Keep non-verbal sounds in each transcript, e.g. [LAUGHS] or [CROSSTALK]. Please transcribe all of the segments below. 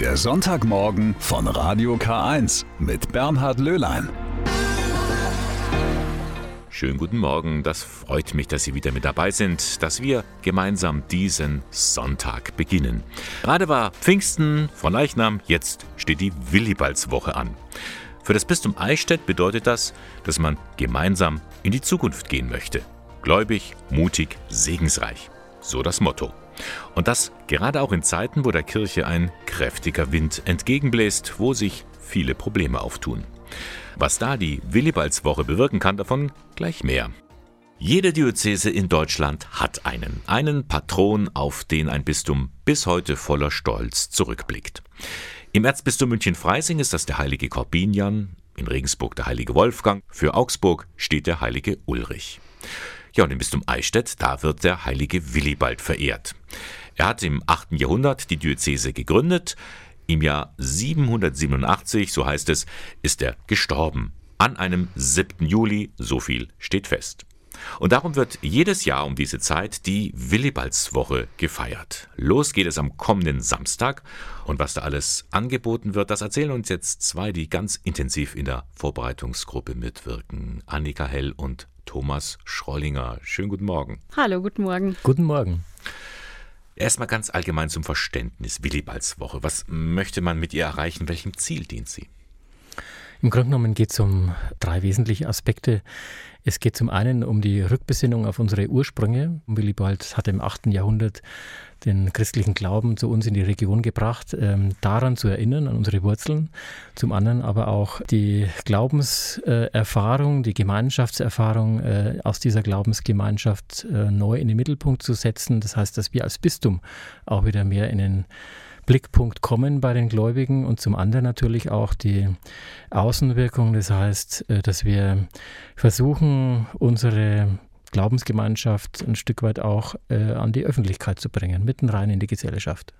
Der Sonntagmorgen von Radio K1 mit Bernhard Löhlein. Schönen guten Morgen, das freut mich, dass Sie wieder mit dabei sind, dass wir gemeinsam diesen Sonntag beginnen. Gerade war Pfingsten von Leichnam, jetzt steht die Willibaldswoche an. Für das Bistum Eichstätt bedeutet das, dass man gemeinsam in die Zukunft gehen möchte. Gläubig, mutig, segensreich. So das Motto. Und das gerade auch in Zeiten, wo der Kirche ein kräftiger Wind entgegenbläst, wo sich viele Probleme auftun. Was da die Willibaldswoche bewirken kann, davon gleich mehr. Jede Diözese in Deutschland hat einen, einen Patron, auf den ein Bistum bis heute voller Stolz zurückblickt. Im Erzbistum München-Freising ist das der heilige Korbinian, in Regensburg der heilige Wolfgang, für Augsburg steht der heilige Ulrich. Ja, und im Bistum Eichstätt, da wird der heilige Willibald verehrt. Er hat im 8. Jahrhundert die Diözese gegründet. Im Jahr 787, so heißt es, ist er gestorben. An einem 7. Juli, so viel steht fest. Und darum wird jedes Jahr um diese Zeit die Willibaldswoche gefeiert. Los geht es am kommenden Samstag. Und was da alles angeboten wird, das erzählen uns jetzt zwei, die ganz intensiv in der Vorbereitungsgruppe mitwirken. Annika Hell und Thomas Schrollinger. Schönen guten Morgen. Hallo, guten Morgen. Guten Morgen. Erstmal ganz allgemein zum Verständnis. Willibaldswoche. Was möchte man mit ihr erreichen? Welchem Ziel dient sie? Im Grunde genommen geht es um drei wesentliche Aspekte. Es geht zum einen um die Rückbesinnung auf unsere Ursprünge. Willibald hat im 8. Jahrhundert den christlichen Glauben zu uns in die Region gebracht, ähm, daran zu erinnern, an unsere Wurzeln. Zum anderen aber auch die Glaubenserfahrung, die Gemeinschaftserfahrung äh, aus dieser Glaubensgemeinschaft äh, neu in den Mittelpunkt zu setzen. Das heißt, dass wir als Bistum auch wieder mehr in den Blickpunkt kommen bei den Gläubigen und zum anderen natürlich auch die Außenwirkung. Das heißt, äh, dass wir versuchen, unsere Glaubensgemeinschaft ein Stück weit auch äh, an die Öffentlichkeit zu bringen, mitten rein in die Gesellschaft.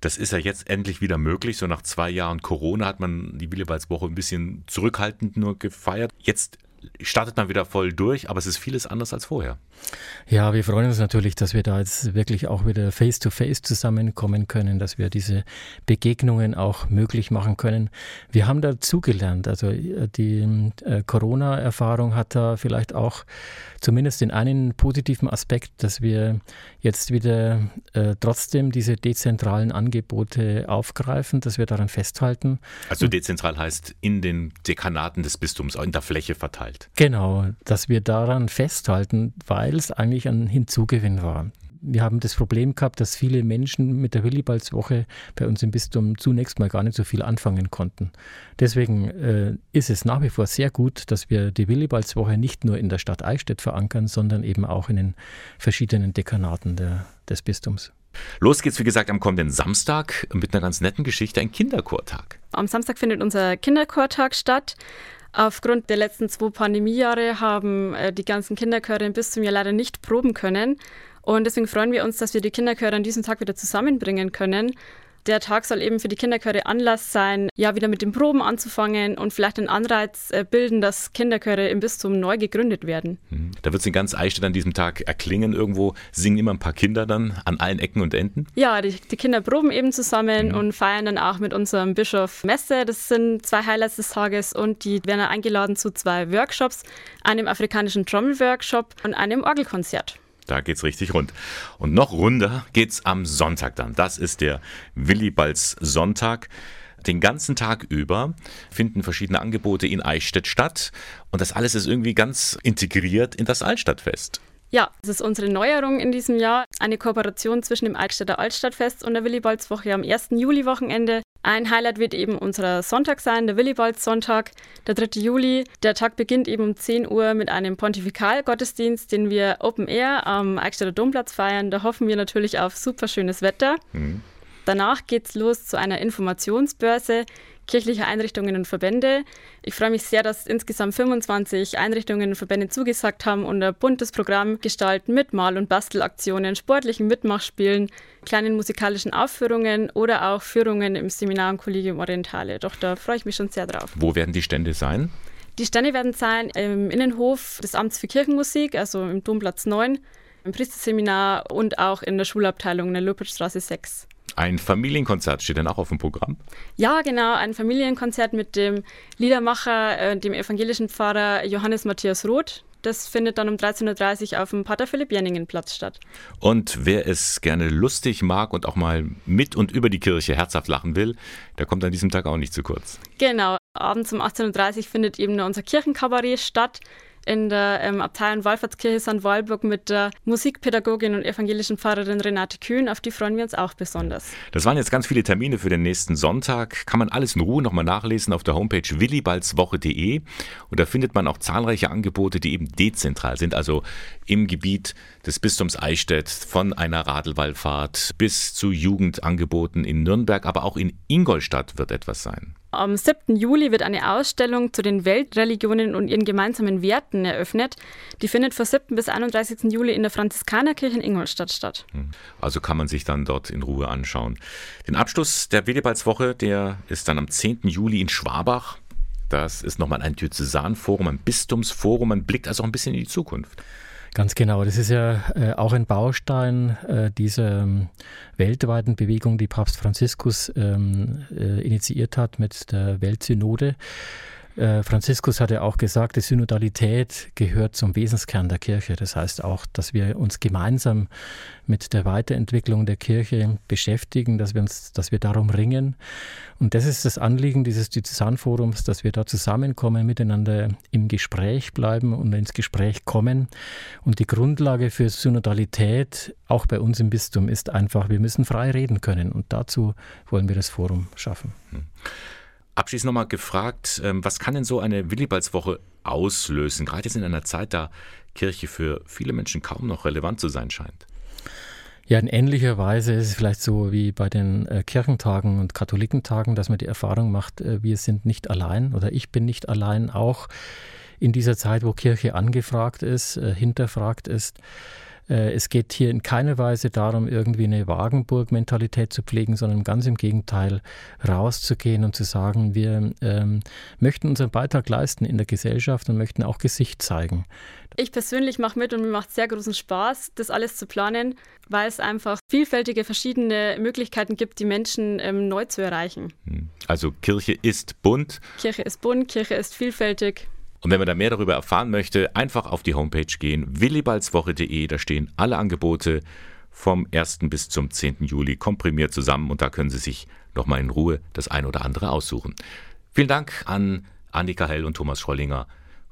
Das ist ja jetzt endlich wieder möglich. So nach zwei Jahren Corona hat man die Willebaldswoche ein bisschen zurückhaltend nur gefeiert. Jetzt startet man wieder voll durch, aber es ist vieles anders als vorher. Ja, wir freuen uns natürlich, dass wir da jetzt wirklich auch wieder face-to-face -face zusammenkommen können, dass wir diese Begegnungen auch möglich machen können. Wir haben dazugelernt. Also äh, die äh, Corona-Erfahrung hat da vielleicht auch zumindest den einen positiven Aspekt, dass wir jetzt wieder äh, trotzdem diese dezentralen Angebote aufgreifen, dass wir daran festhalten. Also dezentral heißt in den Dekanaten des Bistums, in der Fläche verteilt. Genau, dass wir daran festhalten, weil es eigentlich ein Hinzugewinn war. Wir haben das Problem gehabt, dass viele Menschen mit der Willibaldswoche bei uns im Bistum zunächst mal gar nicht so viel anfangen konnten. Deswegen äh, ist es nach wie vor sehr gut, dass wir die Willibaldswoche nicht nur in der Stadt Eichstätt verankern, sondern eben auch in den verschiedenen Dekanaten der, des Bistums. Los geht's, wie gesagt, am kommenden Samstag mit einer ganz netten Geschichte, ein Kinderchortag. Am Samstag findet unser Kinderchortag statt. Aufgrund der letzten zwei Pandemiejahre haben äh, die ganzen Kinderchöre bis zum Jahr leider nicht proben können. Und deswegen freuen wir uns, dass wir die Kinderchöre an diesem Tag wieder zusammenbringen können. Der Tag soll eben für die Kinderchöre Anlass sein, ja wieder mit den Proben anzufangen und vielleicht einen Anreiz äh, bilden, dass Kinderchöre im Bistum neu gegründet werden. Mhm. Da wird es in ganz Eichstätt an diesem Tag erklingen irgendwo. Singen immer ein paar Kinder dann an allen Ecken und Enden? Ja, die, die Kinder proben eben zusammen mhm. und feiern dann auch mit unserem Bischof Messe. Das sind zwei Highlights des Tages und die werden eingeladen zu zwei Workshops, einem afrikanischen Trommelworkshop und einem Orgelkonzert. Da geht's richtig rund. Und noch runder geht's am Sonntag dann. Das ist der Willibalds Sonntag. Den ganzen Tag über finden verschiedene Angebote in Eichstätt statt. Und das alles ist irgendwie ganz integriert in das Altstadtfest. Ja, das ist unsere Neuerung in diesem Jahr. Eine Kooperation zwischen dem Altstädter Altstadtfest und der Willibaldswoche am 1. Juli-Wochenende. Ein Highlight wird eben unser Sonntag sein, der Willibalds-Sonntag, der 3. Juli. Der Tag beginnt eben um 10 Uhr mit einem Pontifikalgottesdienst, den wir Open Air am Eichstätter Domplatz feiern. Da hoffen wir natürlich auf super schönes Wetter. Mhm. Danach geht es los zu einer Informationsbörse kirchlicher Einrichtungen und Verbände. Ich freue mich sehr, dass insgesamt 25 Einrichtungen und Verbände zugesagt haben und ein buntes Programm gestalten mit Mal- und Bastelaktionen, sportlichen Mitmachspielen, kleinen musikalischen Aufführungen oder auch Führungen im Seminar und Kollegium Orientale. Doch da freue ich mich schon sehr drauf. Wo werden die Stände sein? Die Stände werden sein im Innenhof des Amts für Kirchenmusik, also im Domplatz 9, im Priesterseminar und auch in der Schulabteilung in der Luppertstraße 6. Ein Familienkonzert steht dann auch auf dem Programm? Ja, genau, ein Familienkonzert mit dem Liedermacher, äh, dem evangelischen Pfarrer Johannes Matthias Roth. Das findet dann um 13.30 Uhr auf dem Pater Philipp Jenningen Platz statt. Und wer es gerne lustig mag und auch mal mit und über die Kirche herzhaft lachen will, der kommt an diesem Tag auch nicht zu kurz. Genau, abends um 18.30 Uhr findet eben unser Kirchenkabarett statt in der ähm, Abtei- und Wallfahrtskirche St. Walburg mit der Musikpädagogin und evangelischen Pfarrerin Renate Kühn. Auf die freuen wir uns auch besonders. Das waren jetzt ganz viele Termine für den nächsten Sonntag. Kann man alles in Ruhe nochmal nachlesen auf der Homepage willibaldswoche.de. Und da findet man auch zahlreiche Angebote, die eben dezentral sind, also im Gebiet des Bistums Eichstätt, von einer Radlwallfahrt bis zu Jugendangeboten in Nürnberg, aber auch in Ingolstadt wird etwas sein. Am 7. Juli wird eine Ausstellung zu den Weltreligionen und ihren gemeinsamen Werten eröffnet. Die findet von 7. bis 31. Juli in der Franziskanerkirche in Ingolstadt statt. Hm. Also kann man sich dann dort in Ruhe anschauen. Den Abschluss der Willibaldswoche, der ist dann am 10. Juli in Schwabach. Das ist nochmal ein Diözesanforum, ein Bistumsforum. Man blickt also auch ein bisschen in die Zukunft. Ganz genau. Das ist ja äh, auch ein Baustein äh, dieser ähm, weltweiten Bewegung, die Papst Franziskus ähm, äh, initiiert hat mit der Weltsynode. Äh, Franziskus hat ja auch gesagt, die Synodalität gehört zum Wesenskern der Kirche. Das heißt auch, dass wir uns gemeinsam mit der Weiterentwicklung der Kirche beschäftigen, dass wir uns, dass wir darum ringen. Und das ist das Anliegen dieses Diözesanforums, dass wir da zusammenkommen, miteinander im Gespräch bleiben und ins Gespräch kommen. Und die Grundlage für Synodalität, auch bei uns im Bistum, ist einfach, wir müssen frei reden können. Und dazu wollen wir das Forum schaffen. Hm. Abschließend nochmal gefragt, ähm, was kann denn so eine Willibaldswoche auslösen, gerade jetzt in einer Zeit, da Kirche für viele Menschen kaum noch relevant zu sein scheint? Ja, in ähnlicher Weise ist es vielleicht so wie bei den äh, Kirchentagen und Katholikentagen, dass man die Erfahrung macht, äh, wir sind nicht allein oder ich bin nicht allein, auch in dieser Zeit, wo Kirche angefragt ist, äh, hinterfragt ist. Äh, es geht hier in keiner Weise darum, irgendwie eine Wagenburg-Mentalität zu pflegen, sondern ganz im Gegenteil, rauszugehen und zu sagen, wir ähm, möchten unseren Beitrag leisten in der Gesellschaft und möchten auch Gesicht zeigen. Ich persönlich mache mit und mir macht sehr großen Spaß, das alles zu planen, weil es einfach vielfältige verschiedene Möglichkeiten gibt, die Menschen ähm, neu zu erreichen. Hm. Also Kirche ist bunt. Kirche ist bunt, Kirche ist vielfältig. Und wenn man da mehr darüber erfahren möchte, einfach auf die Homepage gehen, willibaldswoche.de, da stehen alle Angebote vom 1. bis zum 10. Juli komprimiert zusammen und da können Sie sich nochmal in Ruhe das ein oder andere aussuchen. Vielen Dank an Annika Hell und Thomas Schrollinger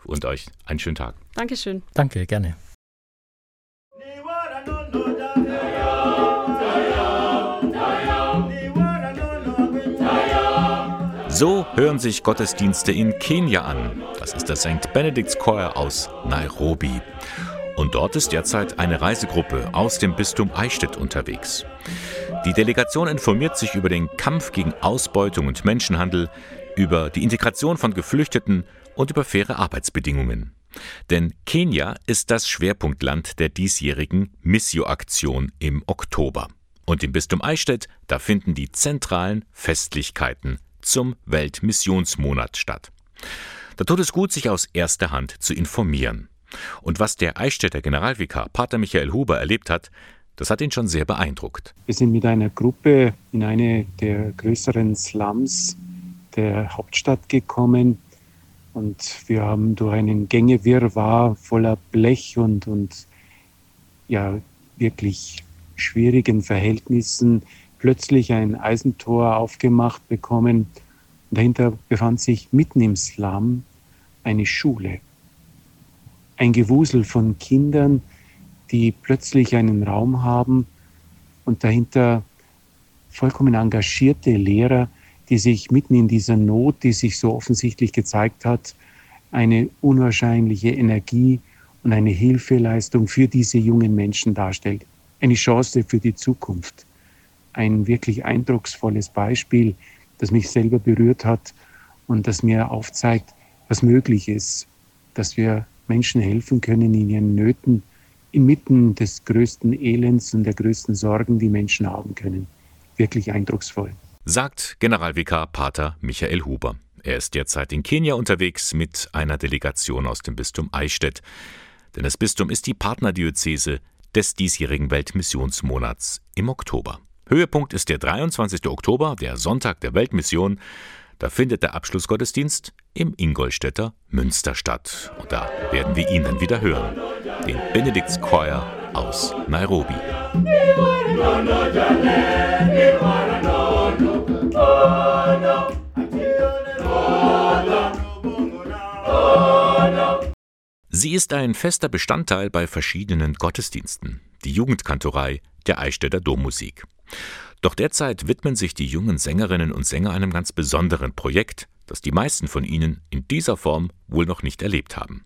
und euch einen schönen Tag. Dankeschön. Danke, gerne. So hören sich Gottesdienste in Kenia an. Das ist der St. Benedict's Choir aus Nairobi. Und dort ist derzeit eine Reisegruppe aus dem Bistum Eichstätt unterwegs. Die Delegation informiert sich über den Kampf gegen Ausbeutung und Menschenhandel, über die Integration von Geflüchteten und über faire Arbeitsbedingungen. Denn Kenia ist das Schwerpunktland der diesjährigen Missio-Aktion im Oktober. Und im Bistum Eichstätt, da finden die zentralen Festlichkeiten zum Weltmissionsmonat statt. Da tut es gut, sich aus erster Hand zu informieren. Und was der Eichstätter Generalvikar Pater Michael Huber erlebt hat, das hat ihn schon sehr beeindruckt. Wir sind mit einer Gruppe in eine der größeren Slums der Hauptstadt gekommen und wir haben durch einen Gängewirrwarr voller Blech und, und ja, wirklich schwierigen Verhältnissen plötzlich ein Eisentor aufgemacht bekommen. Dahinter befand sich mitten im Slum eine Schule. Ein Gewusel von Kindern, die plötzlich einen Raum haben und dahinter vollkommen engagierte Lehrer, die sich mitten in dieser Not, die sich so offensichtlich gezeigt hat, eine unwahrscheinliche Energie und eine Hilfeleistung für diese jungen Menschen darstellt. Eine Chance für die Zukunft ein wirklich eindrucksvolles Beispiel, das mich selber berührt hat und das mir aufzeigt, was möglich ist, dass wir Menschen helfen können in ihren Nöten, inmitten des größten Elends und der größten Sorgen, die Menschen haben können. Wirklich eindrucksvoll. Sagt Generalvikar Pater Michael Huber. Er ist derzeit in Kenia unterwegs mit einer Delegation aus dem Bistum Eichstätt. Denn das Bistum ist die Partnerdiözese des diesjährigen Weltmissionsmonats im Oktober. Höhepunkt ist der 23. Oktober, der Sonntag der Weltmission. Da findet der Abschlussgottesdienst im Ingolstädter Münster statt. Und da werden wir ihn dann wieder hören. Den Benedikts Choir aus Nairobi. Sie ist ein fester Bestandteil bei verschiedenen Gottesdiensten, die Jugendkantorei der Eichstätter Dommusik. Doch derzeit widmen sich die jungen Sängerinnen und Sänger einem ganz besonderen Projekt, das die meisten von ihnen in dieser Form wohl noch nicht erlebt haben.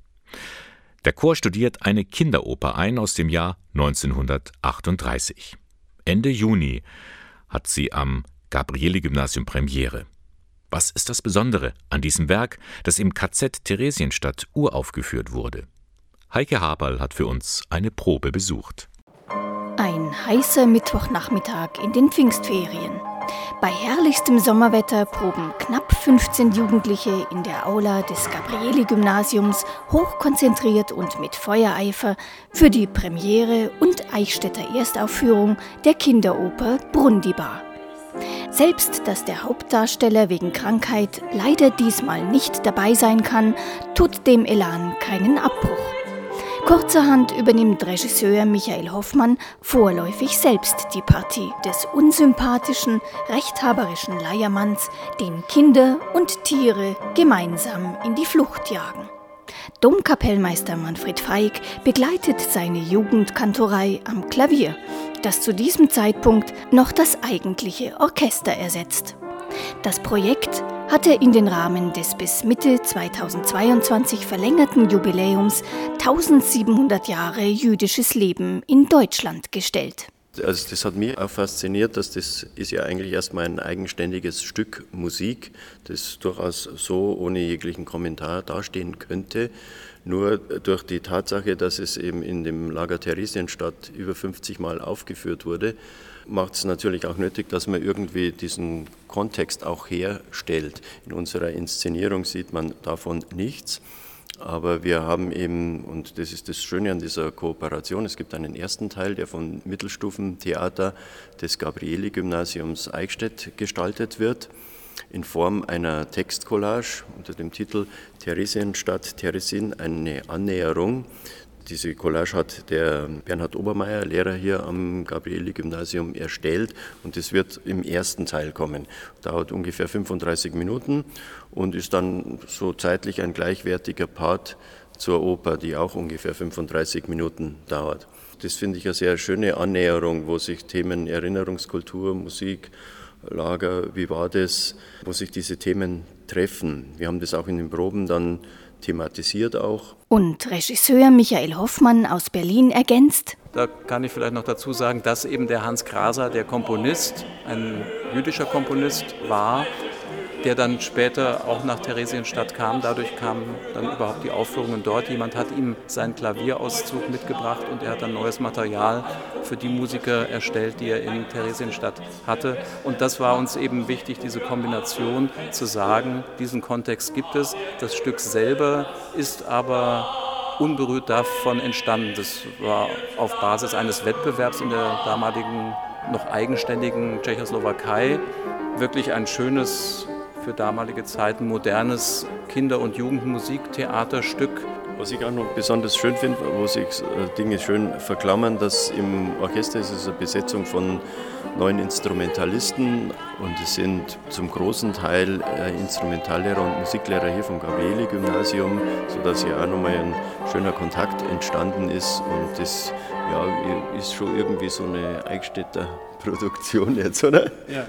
Der Chor studiert eine Kinderoper ein aus dem Jahr 1938. Ende Juni hat sie am Gabrieli-Gymnasium Premiere. Was ist das Besondere an diesem Werk, das im KZ Theresienstadt uraufgeführt wurde? Heike Haberl hat für uns eine Probe besucht. Heißer Mittwochnachmittag in den Pfingstferien. Bei herrlichstem Sommerwetter proben knapp 15 Jugendliche in der Aula des Gabrieli-Gymnasiums hochkonzentriert und mit Feuereifer für die Premiere und Eichstätter Erstaufführung der Kinderoper Brundibar. Selbst dass der Hauptdarsteller wegen Krankheit leider diesmal nicht dabei sein kann, tut dem Elan keinen Abbruch. Kurzerhand übernimmt Regisseur Michael Hoffmann vorläufig selbst die Partie des unsympathischen, rechthaberischen Leiermanns, den Kinder und Tiere gemeinsam in die Flucht jagen. Domkapellmeister Manfred Feig begleitet seine Jugendkantorei am Klavier, das zu diesem Zeitpunkt noch das eigentliche Orchester ersetzt. Das Projekt hatte in den Rahmen des bis Mitte 2022 verlängerten Jubiläums 1700 Jahre jüdisches Leben in Deutschland gestellt. Also das hat mich auch fasziniert, dass das ist ja eigentlich erstmal ein eigenständiges Stück Musik, das durchaus so ohne jeglichen Kommentar dastehen könnte. Nur durch die Tatsache, dass es eben in dem Lager Theresienstadt über 50 Mal aufgeführt wurde, macht es natürlich auch nötig, dass man irgendwie diesen Kontext auch herstellt. In unserer Inszenierung sieht man davon nichts. Aber wir haben eben, und das ist das Schöne an dieser Kooperation, es gibt einen ersten Teil, der vom Mittelstufentheater des Gabrieli-Gymnasiums Eichstätt gestaltet wird, in Form einer Textcollage unter dem Titel Theresienstadt Theresin, eine Annäherung diese Collage hat der Bernhard Obermeier, Lehrer hier am Gabrieli-Gymnasium, erstellt und es wird im ersten Teil kommen. Dauert ungefähr 35 Minuten und ist dann so zeitlich ein gleichwertiger Part zur Oper, die auch ungefähr 35 Minuten dauert. Das finde ich eine sehr schöne Annäherung, wo sich Themen Erinnerungskultur, Musik, Lager, wie war das, wo sich diese Themen treffen. Wir haben das auch in den Proben dann thematisiert auch. Und Regisseur Michael Hoffmann aus Berlin ergänzt. Da kann ich vielleicht noch dazu sagen, dass eben der Hans Graser, der Komponist, ein jüdischer Komponist war, der dann später auch nach Theresienstadt kam. Dadurch kamen dann überhaupt die Aufführungen dort. Jemand hat ihm seinen Klavierauszug mitgebracht und er hat dann neues Material für die Musiker erstellt, die er in Theresienstadt hatte. Und das war uns eben wichtig, diese Kombination zu sagen, diesen Kontext gibt es. Das Stück selber ist aber unberührt davon entstanden. Das war auf Basis eines Wettbewerbs in der damaligen noch eigenständigen Tschechoslowakei wirklich ein schönes für damalige Zeiten modernes Kinder- und Jugendmusiktheaterstück. Was ich auch noch besonders schön finde, wo sich äh, Dinge schön verklammern, dass im Orchester ist es eine Besetzung von neun Instrumentalisten und es sind zum großen Teil äh, Instrumentallehrer und Musiklehrer hier vom Gabrieli-Gymnasium, sodass hier auch nochmal ein schöner Kontakt entstanden ist und das ja, ist schon irgendwie so eine Eichstätter Produktion jetzt, oder? Ja.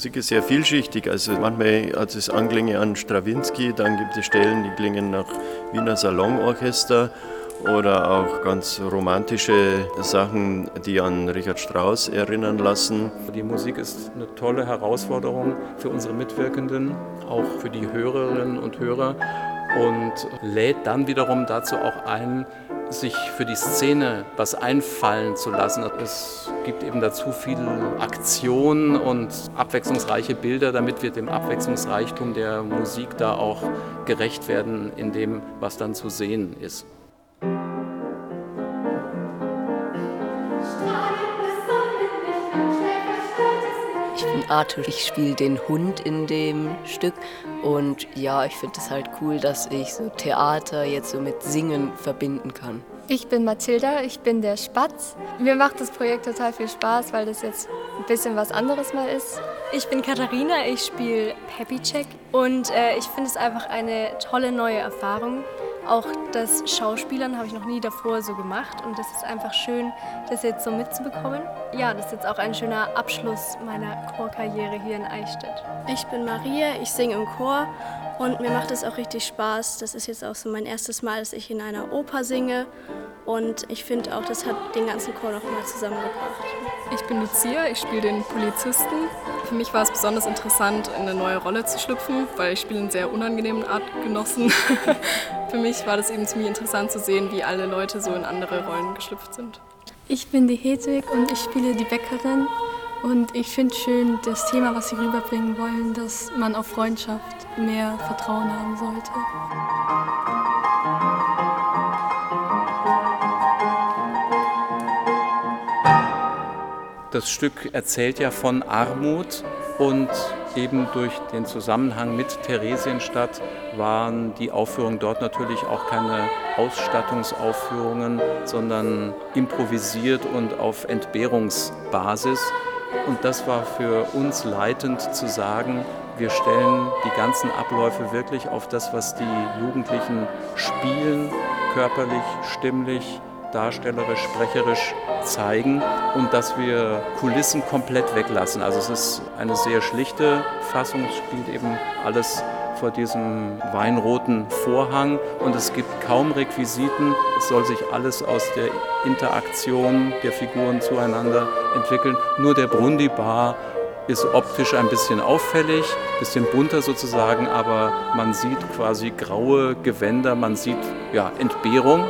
Musik ist sehr vielschichtig. Also manchmal hat es Anklänge an Strawinski, dann gibt es Stellen, die klingen nach Wiener Salonorchester oder auch ganz romantische Sachen, die an Richard Strauss erinnern lassen. Die Musik ist eine tolle Herausforderung für unsere Mitwirkenden, auch für die Hörerinnen und Hörer. und lädt dann wiederum dazu auch ein, sich für die Szene was einfallen zu lassen. Es gibt eben dazu viel Aktion und abwechslungsreiche Bilder, damit wir dem Abwechslungsreichtum der Musik da auch gerecht werden in dem, was dann zu sehen ist. Arthur. Ich spiele den Hund in dem Stück und ja, ich finde es halt cool, dass ich so Theater jetzt so mit Singen verbinden kann. Ich bin Mathilda, ich bin der Spatz. Mir macht das Projekt total viel Spaß, weil das jetzt ein bisschen was anderes mal ist. Ich bin Katharina, ich spiele Happy Check und äh, ich finde es einfach eine tolle neue Erfahrung. Auch das Schauspielern habe ich noch nie davor so gemacht und das ist einfach schön, das jetzt so mitzubekommen. Ja, das ist jetzt auch ein schöner Abschluss meiner Chorkarriere hier in Eichstätt. Ich bin Maria, ich singe im Chor und mir macht es auch richtig Spaß. Das ist jetzt auch so mein erstes Mal, dass ich in einer Oper singe und ich finde auch, das hat den ganzen Chor noch mal zusammengebracht. Ich bin Lucia, ich spiele den Polizisten. Für mich war es besonders interessant, in eine neue Rolle zu schlüpfen, weil ich spiele einen sehr unangenehmen Artgenossen. [LAUGHS] Für mich war das eben ziemlich interessant zu sehen, wie alle Leute so in andere Rollen geschlüpft sind. Ich bin die Hedwig und ich spiele die Bäckerin. Und ich finde schön das Thema, was sie rüberbringen wollen, dass man auf Freundschaft mehr Vertrauen haben sollte. Das Stück erzählt ja von Armut und eben durch den Zusammenhang mit Theresienstadt waren die Aufführungen dort natürlich auch keine Ausstattungsaufführungen, sondern improvisiert und auf Entbehrungsbasis. Und das war für uns leitend zu sagen, wir stellen die ganzen Abläufe wirklich auf das, was die Jugendlichen spielen, körperlich, stimmlich, darstellerisch, sprecherisch zeigen und dass wir Kulissen komplett weglassen. Also es ist eine sehr schlichte Fassung, es spielt eben alles vor diesem weinroten Vorhang und es gibt kaum Requisiten. Es soll sich alles aus der Interaktion der Figuren zueinander entwickeln. Nur der Brundibar ist optisch ein bisschen auffällig, ein bisschen bunter sozusagen, aber man sieht quasi graue Gewänder, man sieht ja, Entbehrung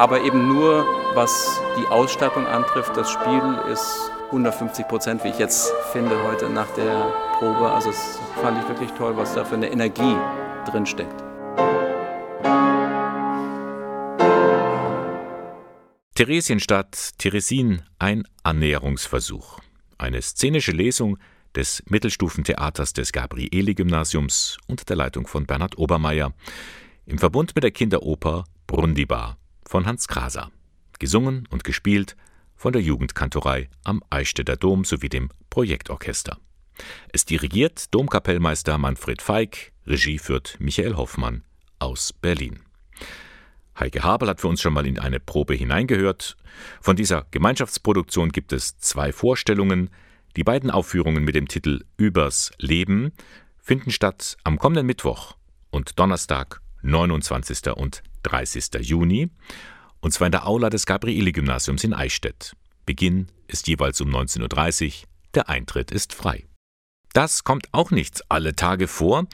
aber eben nur, was die Ausstattung antrifft. Das Spiel ist 150 Prozent, wie ich jetzt finde, heute nach der Probe. Also das fand ich wirklich toll, was da für eine Energie drin steckt. Theresienstadt, Theresin, ein Annäherungsversuch. Eine szenische Lesung des Mittelstufentheaters des Gabrieli-Gymnasiums unter der Leitung von Bernhard Obermeier im Verbund mit der Kinderoper Brundibar von Hans Kraser. Gesungen und gespielt von der Jugendkantorei am Eichstätter Dom sowie dem Projektorchester. Es dirigiert Domkapellmeister Manfred Feig, Regie führt Michael Hoffmann aus Berlin. Heike Habel hat für uns schon mal in eine Probe hineingehört. Von dieser Gemeinschaftsproduktion gibt es zwei Vorstellungen. Die beiden Aufführungen mit dem Titel Übers Leben finden statt am kommenden Mittwoch und Donnerstag, 29. und 30. Juni, und zwar in der Aula des Gabrieli-Gymnasiums in Eichstätt. Beginn ist jeweils um 19.30 Uhr, der Eintritt ist frei. Das kommt auch nicht alle Tage vor.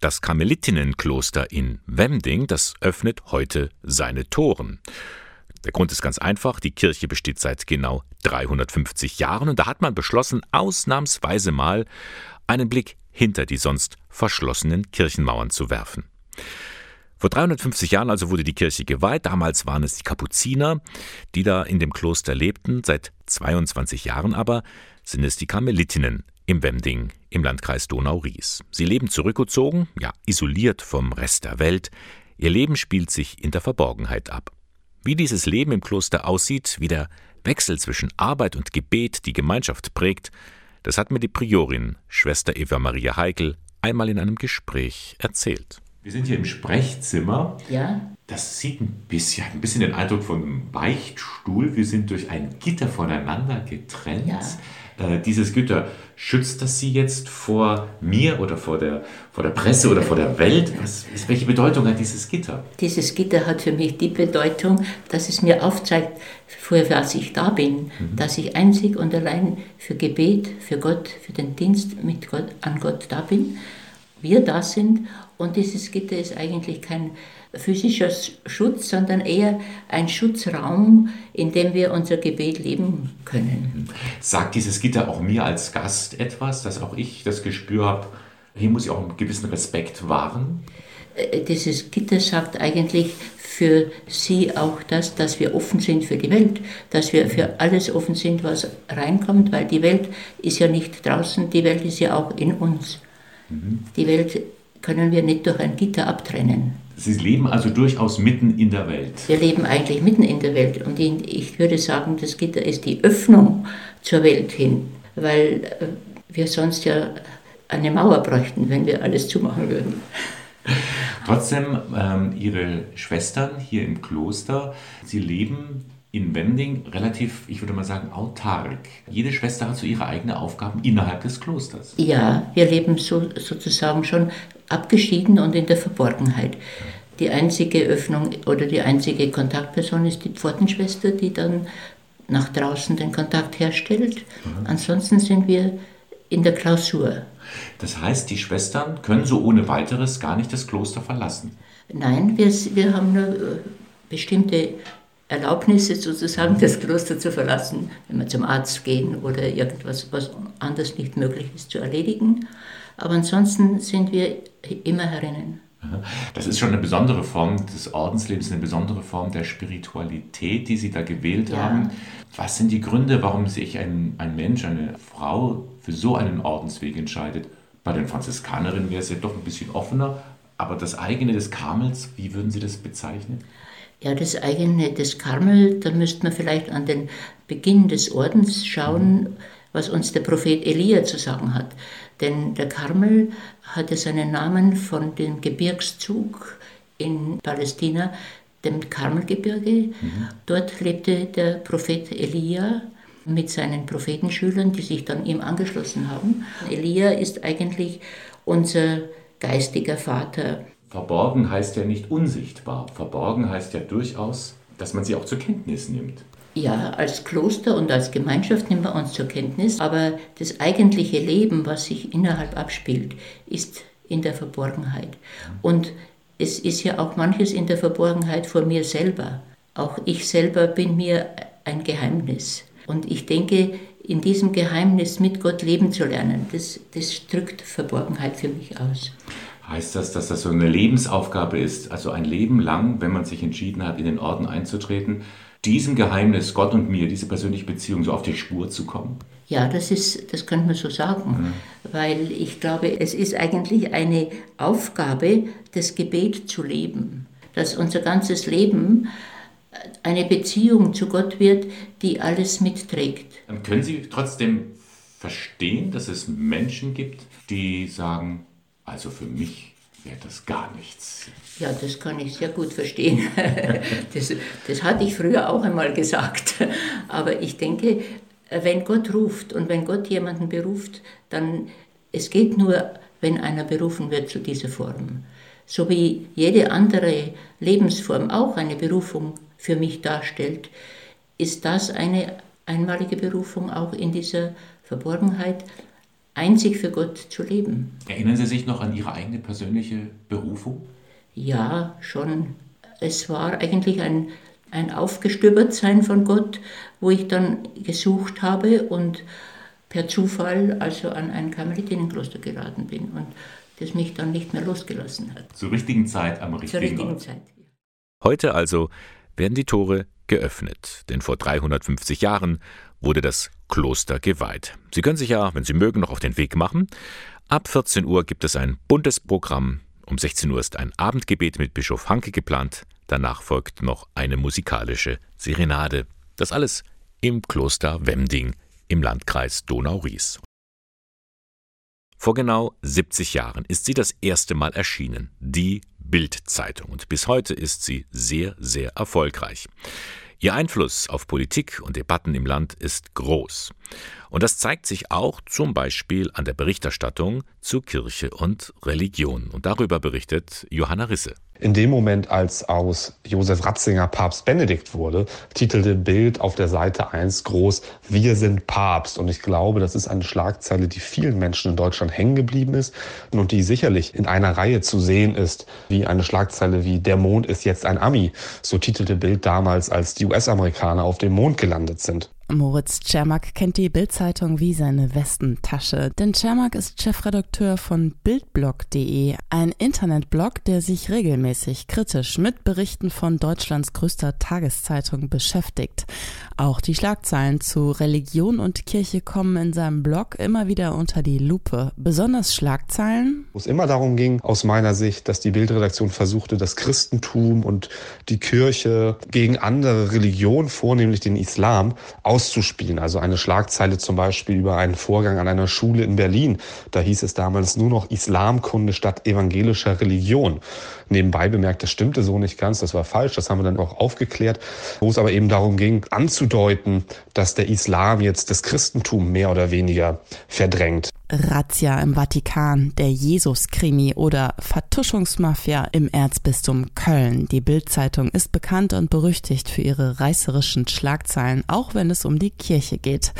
Das Karmelitinnenkloster in Wemding, das öffnet heute seine Toren. Der Grund ist ganz einfach, die Kirche besteht seit genau 350 Jahren und da hat man beschlossen, ausnahmsweise mal einen Blick hinter die sonst verschlossenen Kirchenmauern zu werfen. Vor 350 Jahren also wurde die Kirche geweiht. Damals waren es die Kapuziner, die da in dem Kloster lebten. Seit 22 Jahren aber sind es die Karmelitinnen im Wemding im Landkreis Donau-Ries. Sie leben zurückgezogen, ja isoliert vom Rest der Welt. Ihr Leben spielt sich in der Verborgenheit ab. Wie dieses Leben im Kloster aussieht, wie der Wechsel zwischen Arbeit und Gebet die Gemeinschaft prägt, das hat mir die Priorin, Schwester Eva Maria Heikel, einmal in einem Gespräch erzählt. Wir sind hier im Sprechzimmer. Ja. Das sieht ein bisschen, ein bisschen den Eindruck von einem Beichtstuhl. Wir sind durch ein Gitter voneinander getrennt. Ja. Äh, dieses Gitter, schützt das Sie jetzt vor mir oder vor der, vor der Presse oder vor der Welt? Was, welche Bedeutung hat dieses Gitter? Dieses Gitter hat für mich die Bedeutung, dass es mir aufzeigt, für was ich da bin. Mhm. Dass ich einzig und allein für Gebet, für Gott, für den Dienst mit Gott, an Gott da bin wir da sind. Und dieses Gitter ist eigentlich kein physischer Schutz, sondern eher ein Schutzraum, in dem wir unser Gebet leben können. Sagt dieses Gitter auch mir als Gast etwas, dass auch ich das Gespür habe, hier muss ich auch einen gewissen Respekt wahren? Äh, dieses Gitter sagt eigentlich für Sie auch das, dass wir offen sind für die Welt, dass wir für alles offen sind, was reinkommt, weil die Welt ist ja nicht draußen, die Welt ist ja auch in uns. Mhm. Die Welt können wir nicht durch ein Gitter abtrennen. Sie leben also durchaus mitten in der Welt. Wir leben eigentlich mitten in der Welt und ich würde sagen, das Gitter ist die Öffnung zur Welt hin, weil äh, wir sonst ja eine Mauer bräuchten, wenn wir alles zumachen würden. Trotzdem, ähm, Ihre Schwestern hier im Kloster, sie leben in Wending relativ, ich würde mal sagen, autark. Jede Schwester hat so ihre eigenen Aufgaben innerhalb des Klosters. Ja, wir leben so, sozusagen schon abgeschieden und in der Verborgenheit. Die einzige Öffnung oder die einzige Kontaktperson ist die Pfortenschwester, die dann nach draußen den Kontakt herstellt. Mhm. Ansonsten sind wir in der Klausur. Das heißt, die Schwestern können so ohne weiteres gar nicht das Kloster verlassen? Nein, wir, wir haben nur äh, bestimmte Erlaubnisse sozusagen, das Kloster zu verlassen, wenn wir zum Arzt gehen oder irgendwas, was anders nicht möglich ist zu erledigen. Aber ansonsten sind wir immer herinnen. Das ist schon eine besondere Form des Ordenslebens, eine besondere Form der Spiritualität, die Sie da gewählt ja. haben. Was sind die Gründe, warum sich ein, ein Mensch, eine Frau für so einen Ordensweg entscheidet? Bei den Franziskanerinnen wäre es ja doch ein bisschen offener, aber das eigene des Karmels, wie würden Sie das bezeichnen? Ja, das eigene des Karmel, da müsste man vielleicht an den Beginn des Ordens schauen, mhm. was uns der Prophet Elia zu sagen hat. Denn der Karmel hatte seinen Namen von dem Gebirgszug in Palästina, dem Karmelgebirge. Mhm. Dort lebte der Prophet Elia mit seinen Prophetenschülern, die sich dann ihm angeschlossen haben. Elia ist eigentlich unser geistiger Vater. Verborgen heißt ja nicht unsichtbar. Verborgen heißt ja durchaus, dass man sie auch zur Kenntnis nimmt. Ja, als Kloster und als Gemeinschaft nehmen wir uns zur Kenntnis, aber das eigentliche Leben, was sich innerhalb abspielt, ist in der Verborgenheit. Und es ist ja auch manches in der Verborgenheit vor mir selber. Auch ich selber bin mir ein Geheimnis. Und ich denke, in diesem Geheimnis mit Gott leben zu lernen, das, das drückt Verborgenheit für mich aus. Heißt das, dass das so eine Lebensaufgabe ist, also ein Leben lang, wenn man sich entschieden hat, in den Orden einzutreten, diesem Geheimnis, Gott und mir, diese persönliche Beziehung so auf die Spur zu kommen? Ja, das ist, das könnte man so sagen, mhm. weil ich glaube, es ist eigentlich eine Aufgabe, das Gebet zu leben, dass unser ganzes Leben eine Beziehung zu Gott wird, die alles mitträgt. Dann können Sie trotzdem verstehen, dass es Menschen gibt, die sagen, also für mich wäre das gar nichts. Ja, das kann ich sehr gut verstehen. [LAUGHS] Das, das hatte ich früher auch einmal gesagt. Aber ich denke, wenn Gott ruft und wenn Gott jemanden beruft, dann es geht nur, wenn einer berufen wird zu dieser Form. So wie jede andere Lebensform auch eine Berufung für mich darstellt, ist das eine einmalige Berufung auch in dieser Verborgenheit, einzig für Gott zu leben. Erinnern Sie sich noch an Ihre eigene persönliche Berufung? Ja, schon. Es war eigentlich ein, ein Aufgestöbertsein von Gott, wo ich dann gesucht habe und per Zufall also an ein Karmelitienkloster geraten bin und das mich dann nicht mehr losgelassen hat. Zur richtigen Zeit am richtigen, Zur richtigen Ort. Zeit. Heute also werden die Tore geöffnet, denn vor 350 Jahren wurde das Kloster geweiht. Sie können sich ja, wenn Sie mögen, noch auf den Weg machen. Ab 14 Uhr gibt es ein buntes Programm. Um 16 Uhr ist ein Abendgebet mit Bischof Hanke geplant. Danach folgt noch eine musikalische Serenade. Das alles im Kloster Wemding im Landkreis Donau-Ries. Vor genau 70 Jahren ist sie das erste Mal erschienen, die Bild-Zeitung, und bis heute ist sie sehr, sehr erfolgreich. Ihr Einfluss auf Politik und Debatten im Land ist groß. Und das zeigt sich auch zum Beispiel an der Berichterstattung, zu Kirche und Religion. Und darüber berichtet Johanna Risse. In dem Moment, als aus Josef Ratzinger Papst Benedikt wurde, titelte Bild auf der Seite 1 groß, wir sind Papst. Und ich glaube, das ist eine Schlagzeile, die vielen Menschen in Deutschland hängen geblieben ist und die sicherlich in einer Reihe zu sehen ist, wie eine Schlagzeile wie Der Mond ist jetzt ein Ami. So titelte Bild damals, als die US-Amerikaner auf dem Mond gelandet sind. Moritz Czermak kennt die Bildzeitung wie seine Westentasche, denn Czermak ist Chefredakteur von Bildblog.de, ein Internetblog, der sich regelmäßig kritisch mit Berichten von Deutschlands größter Tageszeitung beschäftigt. Auch die Schlagzeilen zu Religion und Kirche kommen in seinem Blog immer wieder unter die Lupe. Besonders Schlagzeilen, wo es immer darum ging, aus meiner Sicht, dass die Bildredaktion versuchte, das Christentum und die Kirche gegen andere Religionen, vornehmlich den Islam, aus auszuspielen. Also eine Schlagzeile zum Beispiel über einen Vorgang an einer Schule in Berlin. Da hieß es damals nur noch Islamkunde statt evangelischer Religion. Nebenbei bemerkt, das stimmte so nicht ganz, das war falsch, das haben wir dann auch aufgeklärt, wo es aber eben darum ging, anzudeuten, dass der Islam jetzt das Christentum mehr oder weniger verdrängt. Razzia im Vatikan, der Jesus-Krimi oder Vertuschungsmafia im Erzbistum Köln. Die Bildzeitung ist bekannt und berüchtigt für ihre reißerischen Schlagzeilen, auch wenn es um die Kirche geht.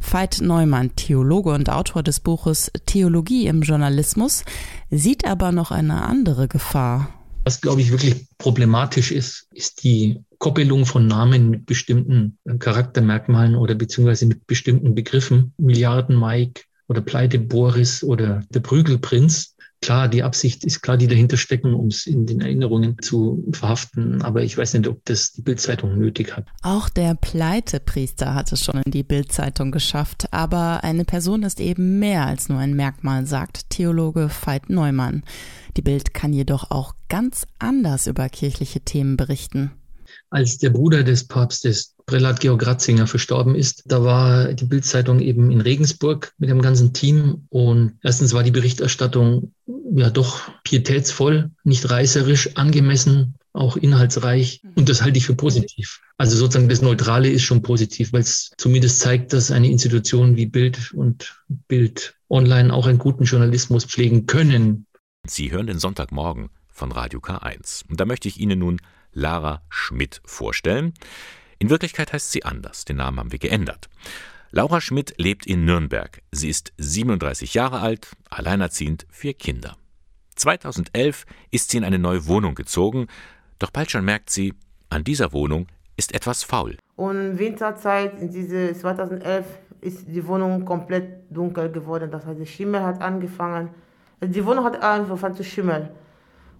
Veit Neumann, Theologe und Autor des Buches Theologie im Journalismus, sieht aber noch eine andere Gefahr. Was, glaube ich, wirklich problematisch ist, ist die Koppelung von Namen mit bestimmten Charaktermerkmalen oder beziehungsweise mit bestimmten Begriffen. Milliarden Mike, oder Pleite Boris oder der Prügelprinz. Klar, die Absicht ist klar, die dahinter stecken, um es in den Erinnerungen zu verhaften. Aber ich weiß nicht, ob das die Bildzeitung nötig hat. Auch der Pleitepriester hat es schon in die Bildzeitung geschafft. Aber eine Person ist eben mehr als nur ein Merkmal, sagt Theologe Veit Neumann. Die Bild kann jedoch auch ganz anders über kirchliche Themen berichten als der Bruder des Papstes, Prälat Georg Ratzinger, verstorben ist. Da war die Bildzeitung eben in Regensburg mit dem ganzen Team und erstens war die Berichterstattung ja doch pietätsvoll, nicht reißerisch, angemessen, auch inhaltsreich und das halte ich für positiv. Also sozusagen das Neutrale ist schon positiv, weil es zumindest zeigt, dass eine Institution wie Bild und Bild Online auch einen guten Journalismus pflegen können. Sie hören den Sonntagmorgen von Radio K1 und da möchte ich Ihnen nun Lara Schmidt vorstellen. In Wirklichkeit heißt sie anders, den Namen haben wir geändert. Laura Schmidt lebt in Nürnberg. Sie ist 37 Jahre alt, alleinerziehend, vier Kinder. 2011 ist sie in eine neue Wohnung gezogen, doch bald schon merkt sie, an dieser Wohnung ist etwas faul. Und Winterzeit, in diese 2011, ist die Wohnung komplett dunkel geworden. Das heißt, der Schimmel hat angefangen. Die Wohnung hat angefangen zu schimmeln.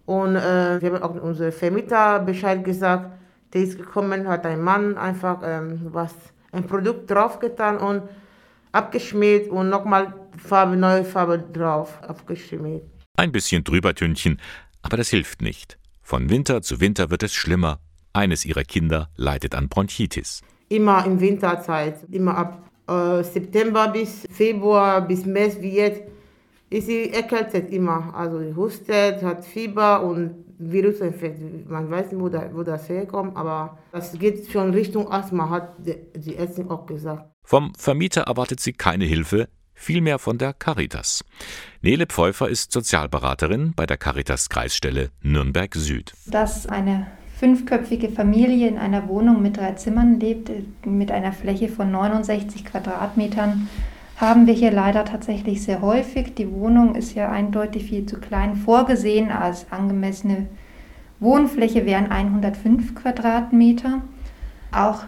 Und äh, wir haben auch unsere Vermieter Bescheid gesagt. Der ist gekommen, hat ein Mann einfach ähm, was, ein Produkt draufgetan und abgeschmiert und nochmal Farbe, neue Farbe drauf, abgeschmiert. Ein bisschen drübertünchen, aber das hilft nicht. Von Winter zu Winter wird es schlimmer. Eines ihrer Kinder leidet an Bronchitis. Immer in Winterzeit, immer ab äh, September bis Februar bis März wie jetzt ist sie erkältet immer. Also sie hustet, hat Fieber und Virusinfekt. Man weiß nicht, wo, da, wo das herkommt, aber das geht schon Richtung Asthma, hat die, die Ärztin auch gesagt. Vom Vermieter erwartet sie keine Hilfe, vielmehr von der Caritas. Nele Pfeuffer ist Sozialberaterin bei der Caritas Kreisstelle Nürnberg Süd. Dass eine fünfköpfige Familie in einer Wohnung mit drei Zimmern lebt, mit einer Fläche von 69 Quadratmetern, haben wir hier leider tatsächlich sehr häufig. Die Wohnung ist ja eindeutig viel zu klein vorgesehen als angemessene Wohnfläche wären 105 Quadratmeter. Auch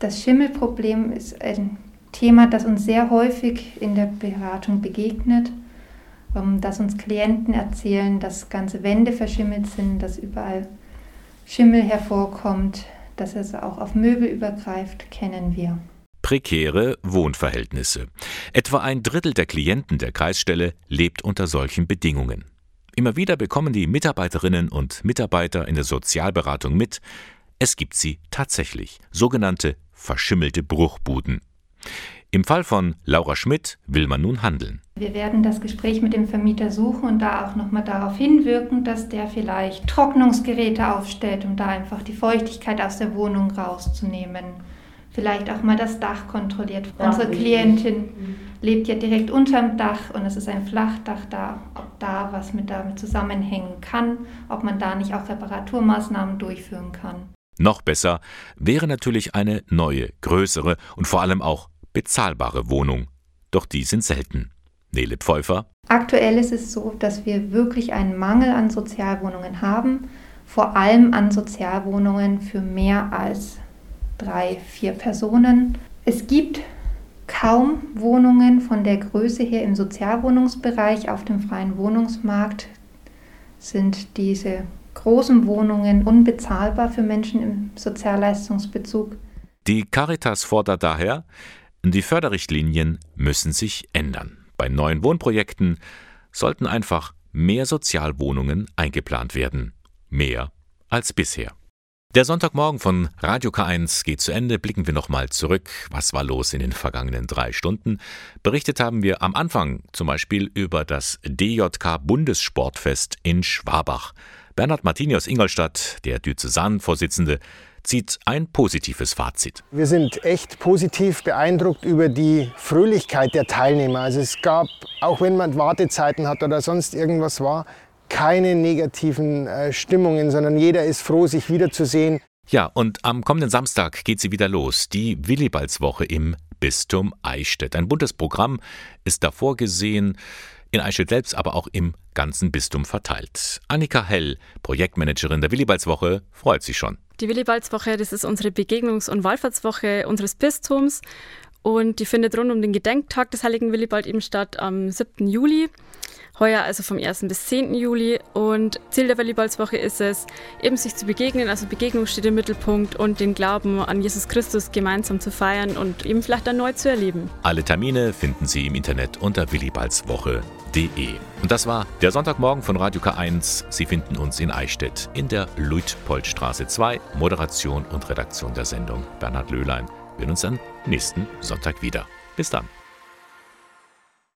das Schimmelproblem ist ein Thema, das uns sehr häufig in der Beratung begegnet, ähm, dass uns Klienten erzählen, dass ganze Wände verschimmelt sind, dass überall Schimmel hervorkommt, dass es auch auf Möbel übergreift, kennen wir prekäre Wohnverhältnisse. Etwa ein Drittel der Klienten der Kreisstelle lebt unter solchen Bedingungen. Immer wieder bekommen die Mitarbeiterinnen und Mitarbeiter in der Sozialberatung mit, es gibt sie tatsächlich, sogenannte verschimmelte Bruchbuden. Im Fall von Laura Schmidt will man nun handeln. Wir werden das Gespräch mit dem Vermieter suchen und da auch nochmal darauf hinwirken, dass der vielleicht Trocknungsgeräte aufstellt, um da einfach die Feuchtigkeit aus der Wohnung rauszunehmen vielleicht auch mal das Dach kontrolliert. Ja, Unsere Klientin lebt ja direkt unterm Dach und es ist ein Flachdach da, ob da was mit damit zusammenhängen kann, ob man da nicht auch Reparaturmaßnahmen durchführen kann. Noch besser wäre natürlich eine neue, größere und vor allem auch bezahlbare Wohnung. Doch die sind selten. Nele Pfeuffer. Aktuell ist es so, dass wir wirklich einen Mangel an Sozialwohnungen haben, vor allem an Sozialwohnungen für mehr als drei, vier Personen. Es gibt kaum Wohnungen von der Größe her im Sozialwohnungsbereich auf dem freien Wohnungsmarkt sind diese großen Wohnungen unbezahlbar für Menschen im Sozialleistungsbezug. Die Caritas fordert daher, die Förderrichtlinien müssen sich ändern. Bei neuen Wohnprojekten sollten einfach mehr Sozialwohnungen eingeplant werden. Mehr als bisher. Der Sonntagmorgen von Radio K1 geht zu Ende. Blicken wir nochmal zurück. Was war los in den vergangenen drei Stunden? Berichtet haben wir am Anfang zum Beispiel über das DJK Bundessportfest in Schwabach. Bernhard Martini aus Ingolstadt, der Diözesanvorsitzende, zieht ein positives Fazit. Wir sind echt positiv beeindruckt über die Fröhlichkeit der Teilnehmer. Also es gab, auch wenn man Wartezeiten hat oder sonst irgendwas war, keine negativen äh, Stimmungen, sondern jeder ist froh, sich wiederzusehen. Ja, und am kommenden Samstag geht sie wieder los, die Willibaldswoche im Bistum Eichstätt. Ein buntes Programm ist davor gesehen, in Eichstätt selbst, aber auch im ganzen Bistum verteilt. Annika Hell, Projektmanagerin der Willibaldswoche, freut sich schon. Die Willibaldswoche, das ist unsere Begegnungs- und Wallfahrtswoche unseres Bistums und die findet rund um den Gedenktag des heiligen Willibald eben statt am 7. Juli. Heuer also vom 1. bis 10. Juli. Und Ziel der Willibaldswoche ist es, eben sich zu begegnen, also Begegnung steht im Mittelpunkt und den Glauben an Jesus Christus gemeinsam zu feiern und eben vielleicht erneut zu erleben. Alle Termine finden Sie im Internet unter willibaldswoche.de. Und das war der Sonntagmorgen von Radio K1. Sie finden uns in Eichstätt in der Luitpoldstraße 2. Moderation und Redaktion der Sendung Bernhard Löhlein. Wir hören uns dann nächsten Sonntag wieder. Bis dann.